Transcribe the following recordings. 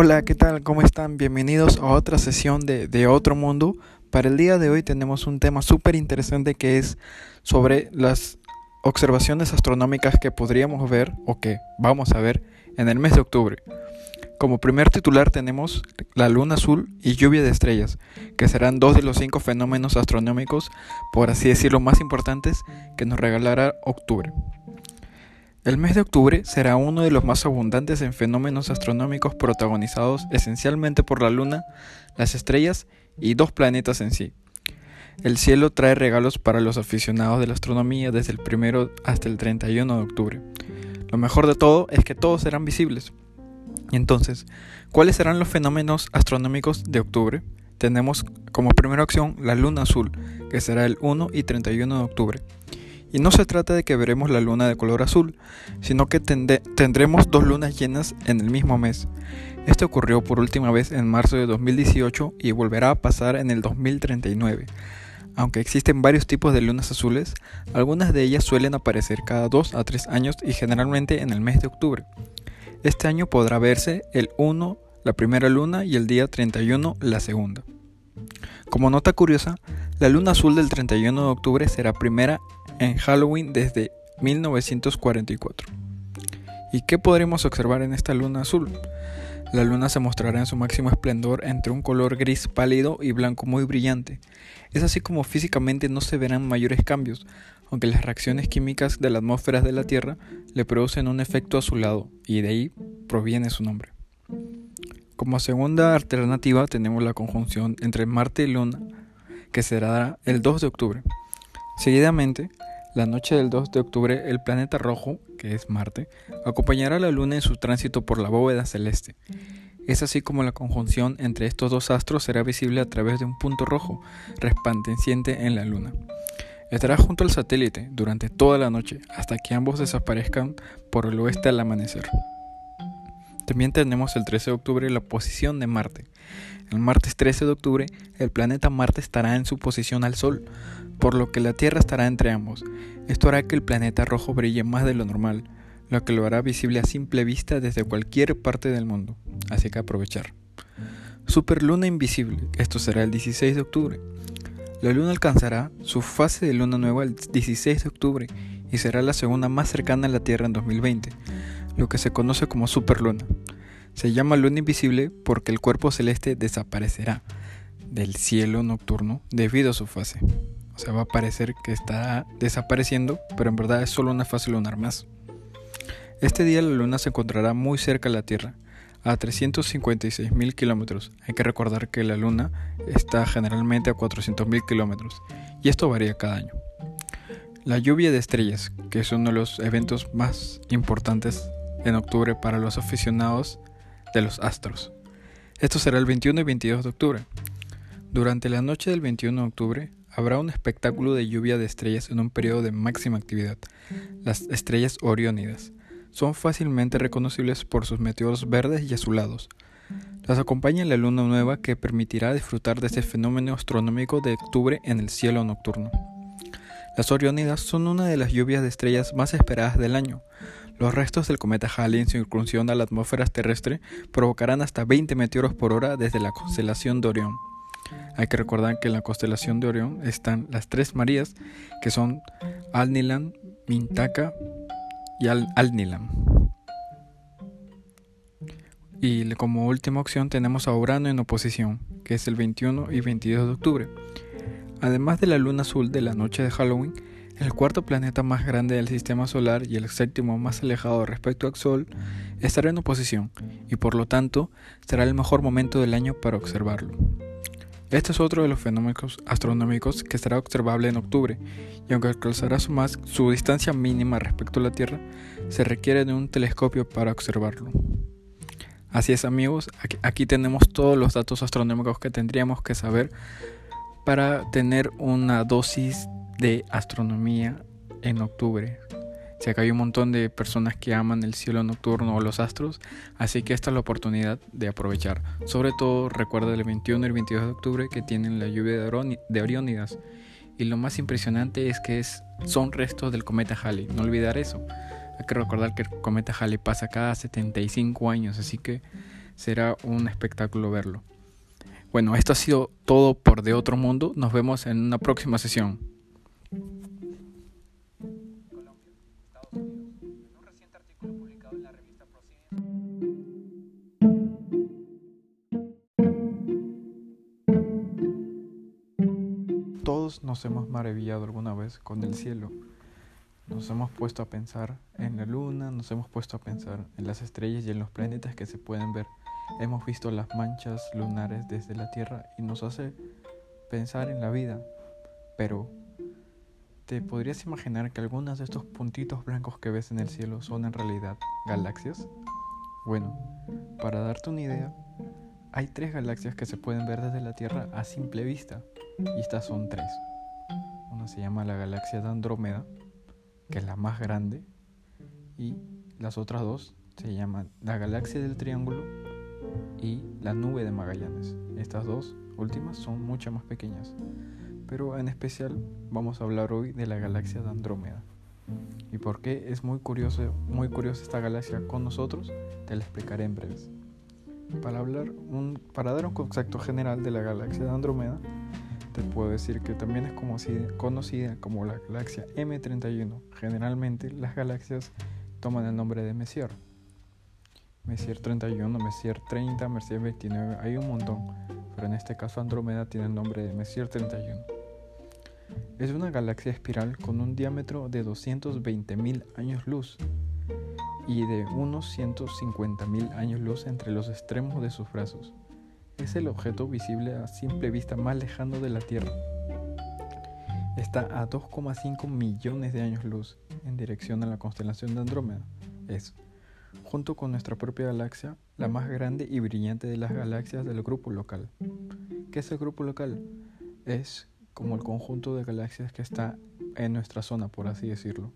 Hola, ¿qué tal? ¿Cómo están? Bienvenidos a otra sesión de, de Otro Mundo. Para el día de hoy tenemos un tema súper interesante que es sobre las observaciones astronómicas que podríamos ver o que vamos a ver en el mes de octubre. Como primer titular tenemos la luna azul y lluvia de estrellas, que serán dos de los cinco fenómenos astronómicos, por así decirlo, más importantes que nos regalará octubre. El mes de octubre será uno de los más abundantes en fenómenos astronómicos protagonizados esencialmente por la Luna, las estrellas y dos planetas en sí. El cielo trae regalos para los aficionados de la astronomía desde el 1 hasta el 31 de octubre. Lo mejor de todo es que todos serán visibles. Entonces, ¿cuáles serán los fenómenos astronómicos de octubre? Tenemos como primera opción la luna azul, que será el 1 y 31 de octubre. Y no se trata de que veremos la luna de color azul, sino que tendremos dos lunas llenas en el mismo mes. Esto ocurrió por última vez en marzo de 2018 y volverá a pasar en el 2039. Aunque existen varios tipos de lunas azules, algunas de ellas suelen aparecer cada 2 a 3 años y generalmente en el mes de octubre. Este año podrá verse el 1 la primera luna y el día 31 la segunda. Como nota curiosa, la luna azul del 31 de octubre será primera en Halloween desde 1944. ¿Y qué podremos observar en esta luna azul? La luna se mostrará en su máximo esplendor entre un color gris pálido y blanco muy brillante. Es así como físicamente no se verán mayores cambios, aunque las reacciones químicas de la atmósfera de la Tierra le producen un efecto azulado, y de ahí proviene su nombre. Como segunda alternativa tenemos la conjunción entre Marte y Luna, que será el 2 de octubre. Seguidamente, la noche del 2 de octubre, el planeta rojo, que es Marte, acompañará a la Luna en su tránsito por la bóveda celeste. Es así como la conjunción entre estos dos astros será visible a través de un punto rojo resplandeciente en la Luna. Estará junto al satélite durante toda la noche hasta que ambos desaparezcan por el oeste al amanecer. También tenemos el 13 de octubre la posición de Marte. El martes 13 de octubre el planeta Marte estará en su posición al Sol, por lo que la Tierra estará entre ambos. Esto hará que el planeta rojo brille más de lo normal, lo que lo hará visible a simple vista desde cualquier parte del mundo. Así que aprovechar. Superluna invisible. Esto será el 16 de octubre. La luna alcanzará su fase de luna nueva el 16 de octubre y será la segunda más cercana a la Tierra en 2020 lo que se conoce como superluna. Se llama luna invisible porque el cuerpo celeste desaparecerá del cielo nocturno debido a su fase. O sea, va a parecer que está desapareciendo, pero en verdad es solo una fase lunar más. Este día la luna se encontrará muy cerca de la Tierra, a 356 mil kilómetros. Hay que recordar que la luna está generalmente a 400 mil kilómetros, y esto varía cada año. La lluvia de estrellas, que es uno de los eventos más importantes en octubre para los aficionados de los astros. Esto será el 21 y 22 de octubre. Durante la noche del 21 de octubre habrá un espectáculo de lluvia de estrellas en un periodo de máxima actividad, las estrellas oriónidas. Son fácilmente reconocibles por sus meteoros verdes y azulados. Las acompaña la luna nueva que permitirá disfrutar de este fenómeno astronómico de octubre en el cielo nocturno. Las Oriónidas son una de las lluvias de estrellas más esperadas del año. Los restos del cometa Halley en su incursión a la atmósfera terrestre provocarán hasta 20 meteoros por hora desde la constelación de Orión. Hay que recordar que en la constelación de Orión están las tres Marías, que son Alnilam, Mintaka y Al Alnilam. Y como última opción tenemos a Urano en oposición, que es el 21 y 22 de octubre. Además de la luna azul de la noche de Halloween, el cuarto planeta más grande del sistema solar y el séptimo más alejado respecto al Sol estará en oposición y por lo tanto será el mejor momento del año para observarlo. Este es otro de los fenómenos astronómicos que será observable en octubre y aunque alcanzará su, más, su distancia mínima respecto a la Tierra, se requiere de un telescopio para observarlo. Así es amigos, aquí tenemos todos los datos astronómicos que tendríamos que saber para tener una dosis de astronomía en octubre. Si acá hay un montón de personas que aman el cielo nocturno o los astros, así que esta es la oportunidad de aprovechar. Sobre todo recuerda el 21 y el 22 de octubre que tienen la lluvia de, Oriónidas. Y lo más impresionante es que es, son restos del cometa Halley, no olvidar eso. Hay que recordar que el cometa Halley pasa cada 75 años, así que será un espectáculo verlo. Bueno, esto ha sido todo por De Otro Mundo. Nos vemos en una próxima sesión. Todos nos hemos maravillado alguna vez con el cielo. Nos hemos puesto a pensar en la luna, nos hemos puesto a pensar en las estrellas y en los planetas que se pueden ver. Hemos visto las manchas lunares desde la Tierra y nos hace pensar en la vida. Pero, ¿te podrías imaginar que algunos de estos puntitos blancos que ves en el cielo son en realidad galaxias? Bueno, para darte una idea, hay tres galaxias que se pueden ver desde la Tierra a simple vista. Y estas son tres. Una se llama la galaxia de Andrómeda, que es la más grande, y las otras dos se llaman la galaxia del Triángulo y la nube de Magallanes. Estas dos últimas son mucho más pequeñas, pero en especial vamos a hablar hoy de la galaxia de Andrómeda. ¿Y por qué es muy curioso, muy curiosa esta galaxia con nosotros? Te la explicaré en breves. Para, hablar un, para dar un concepto general de la galaxia de Andrómeda, puedo decir que también es conocida como la galaxia M31. Generalmente las galaxias toman el nombre de Messier. Messier 31, Messier 30, Messier 29, hay un montón, pero en este caso Andrómeda tiene el nombre de Messier 31. Es una galaxia espiral con un diámetro de 220.000 años luz y de unos 150.000 años luz entre los extremos de sus brazos es el objeto visible a simple vista más lejano de la Tierra. Está a 2,5 millones de años luz en dirección a la constelación de Andrómeda. Es, junto con nuestra propia galaxia, la más grande y brillante de las galaxias del grupo local. ¿Qué es el grupo local? Es como el conjunto de galaxias que está en nuestra zona, por así decirlo,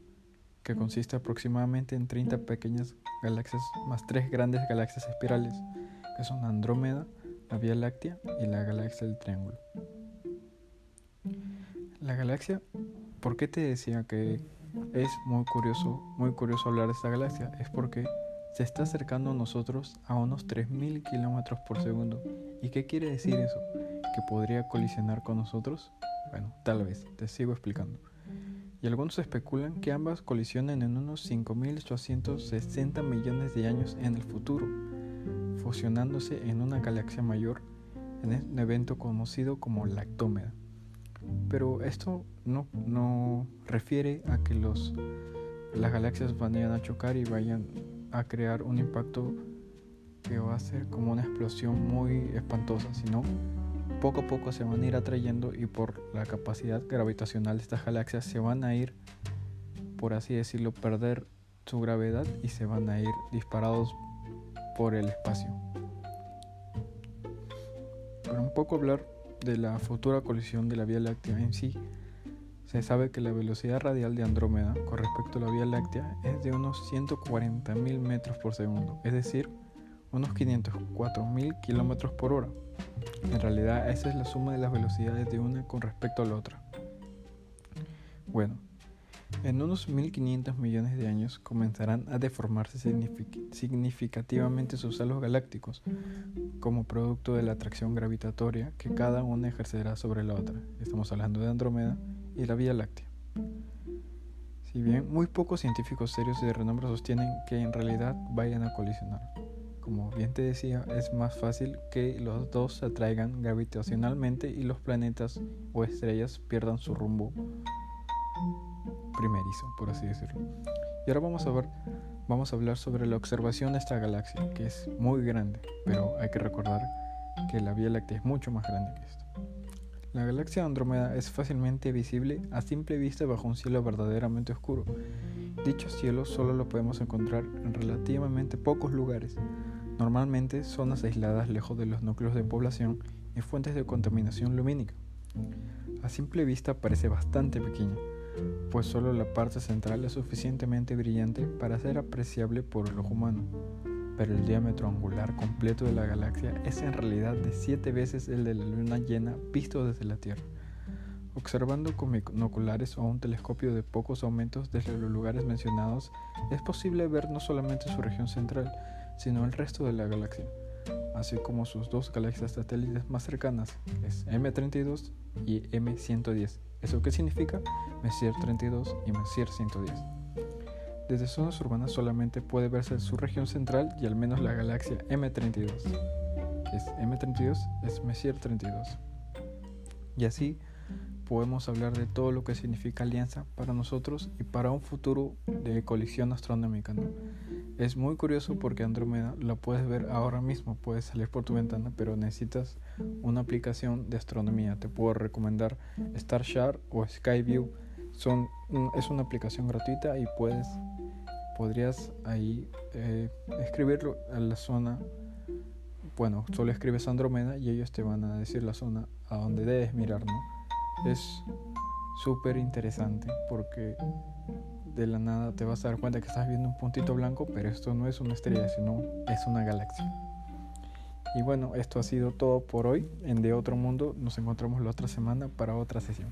que consiste aproximadamente en 30 pequeñas galaxias más tres grandes galaxias espirales, que son Andrómeda, la Vía Láctea y la galaxia del Triángulo. La galaxia, ¿por qué te decía que es muy curioso, muy curioso hablar de esta galaxia? Es porque se está acercando a nosotros a unos 3.000 kilómetros por segundo. ¿Y qué quiere decir eso? ¿Que podría colisionar con nosotros? Bueno, tal vez, te sigo explicando. Y algunos especulan que ambas colisionen en unos 5.860 millones de años en el futuro fusionándose en una galaxia mayor en un evento conocido como lactómeda. Pero esto no, no refiere a que los, las galaxias vayan a chocar y vayan a crear un impacto que va a ser como una explosión muy espantosa, sino poco a poco se van a ir atrayendo y por la capacidad gravitacional de estas galaxias se van a ir, por así decirlo, perder su gravedad y se van a ir disparados por el espacio. Para un poco hablar de la futura colisión de la Vía Láctea en sí, se sabe que la velocidad radial de Andrómeda con respecto a la Vía Láctea es de unos 140.000 metros por segundo, es decir, unos 504.000 kilómetros por hora. En realidad, esa es la suma de las velocidades de una con respecto a la otra. Bueno, en unos 1500 millones de años comenzarán a deformarse significativamente sus halos galácticos como producto de la atracción gravitatoria que cada una ejercerá sobre la otra. Estamos hablando de Andrómeda y la Vía Láctea. Si bien muy pocos científicos serios y de renombre sostienen que en realidad vayan a colisionar. Como bien te decía, es más fácil que los dos se atraigan gravitacionalmente y los planetas o estrellas pierdan su rumbo primerizo, por así decirlo. Y ahora vamos a ver, vamos a hablar sobre la observación de esta galaxia, que es muy grande, pero hay que recordar que la Vía Láctea es mucho más grande que esto. La galaxia Andrómeda es fácilmente visible a simple vista bajo un cielo verdaderamente oscuro. Dicho cielo solo lo podemos encontrar en relativamente pocos lugares, normalmente zonas aisladas lejos de los núcleos de población y fuentes de contaminación lumínica. A simple vista parece bastante pequeña, pues solo la parte central es suficientemente brillante para ser apreciable por el ojo humano, pero el diámetro angular completo de la galaxia es en realidad de 7 veces el de la luna llena visto desde la Tierra. Observando con binoculares o un telescopio de pocos aumentos desde los lugares mencionados, es posible ver no solamente su región central, sino el resto de la galaxia. así como sus dos galaxias satélites más cercanas, es M32 y M110. ¿Eso qué significa? Messier 32 y Messier 110. Desde zonas urbanas solamente puede verse su región central y al menos la galaxia M32. Es M32 es Messier 32. Y así podemos hablar de todo lo que significa alianza para nosotros y para un futuro de colisión astronómica. Es muy curioso porque Andrómeda lo puedes ver ahora mismo, puedes salir por tu ventana, pero necesitas una aplicación de astronomía. Te puedo recomendar StarShare o Skyview. Son, es una aplicación gratuita y puedes podrías ahí eh, escribirlo a la zona. Bueno, solo escribes Andrómeda y ellos te van a decir la zona a donde debes mirar, ¿no? Es súper interesante porque de la nada te vas a dar cuenta que estás viendo un puntito blanco, pero esto no es una estrella, sino es una galaxia. Y bueno, esto ha sido todo por hoy en De Otro Mundo. Nos encontramos la otra semana para otra sesión.